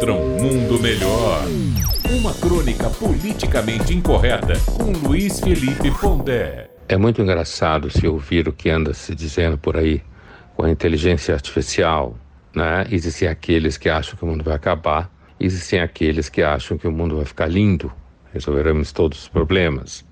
contra um mundo melhor. Uma crônica politicamente incorreta com Luiz Felipe Pondé. É muito engraçado se ouvir o que anda se dizendo por aí com a inteligência artificial. Né? Existem aqueles que acham que o mundo vai acabar, existem aqueles que acham que o mundo vai ficar lindo, resolveremos todos os problemas.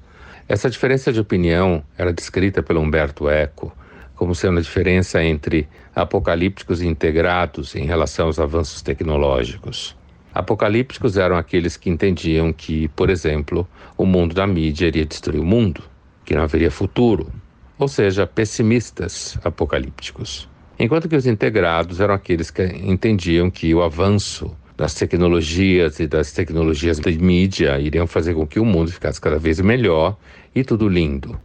Essa diferença de opinião era descrita pelo Humberto Eco como sendo a diferença entre apocalípticos e integrados em relação aos avanços tecnológicos. Apocalípticos eram aqueles que entendiam que, por exemplo, o mundo da mídia iria destruir o mundo, que não haveria futuro, ou seja, pessimistas apocalípticos. Enquanto que os integrados eram aqueles que entendiam que o avanço das tecnologias e das tecnologias de mídia iriam fazer com que o mundo ficasse cada vez melhor e tudo lindo.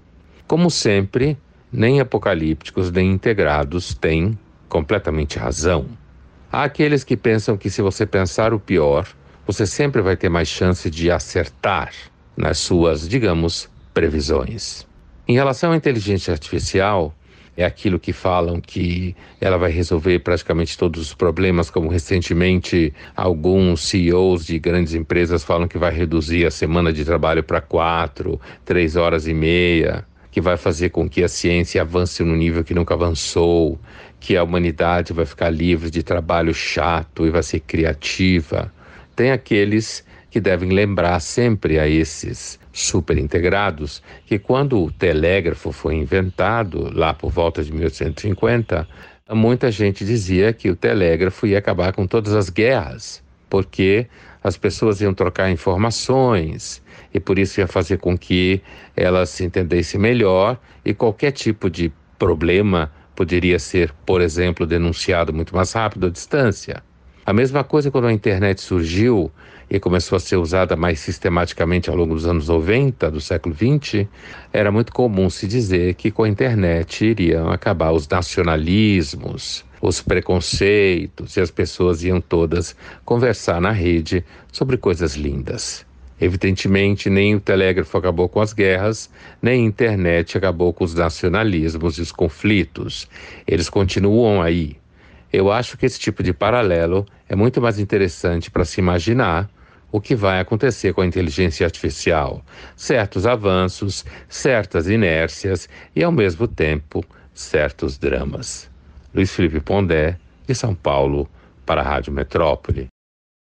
Como sempre, nem apocalípticos nem integrados têm completamente razão. Há aqueles que pensam que se você pensar o pior, você sempre vai ter mais chance de acertar nas suas, digamos, previsões. Em relação à inteligência artificial, é aquilo que falam que ela vai resolver praticamente todos os problemas, como recentemente alguns CEOs de grandes empresas falam que vai reduzir a semana de trabalho para quatro, três horas e meia que vai fazer com que a ciência avance no nível que nunca avançou, que a humanidade vai ficar livre de trabalho chato e vai ser criativa. Tem aqueles que devem lembrar sempre a esses super integrados que quando o telégrafo foi inventado, lá por volta de 1850, muita gente dizia que o telégrafo ia acabar com todas as guerras, porque as pessoas iam trocar informações, e por isso ia fazer com que elas se entendessem melhor e qualquer tipo de problema poderia ser, por exemplo, denunciado muito mais rápido à distância. A mesma coisa quando a internet surgiu e começou a ser usada mais sistematicamente ao longo dos anos 90 do século 20, era muito comum se dizer que com a internet iriam acabar os nacionalismos, os preconceitos e as pessoas iam todas conversar na rede sobre coisas lindas. Evidentemente, nem o telégrafo acabou com as guerras, nem a internet acabou com os nacionalismos e os conflitos. Eles continuam aí. Eu acho que esse tipo de paralelo é muito mais interessante para se imaginar o que vai acontecer com a inteligência artificial. Certos avanços, certas inércias e, ao mesmo tempo, certos dramas. Luiz Felipe Pondé, de São Paulo, para a Rádio Metrópole.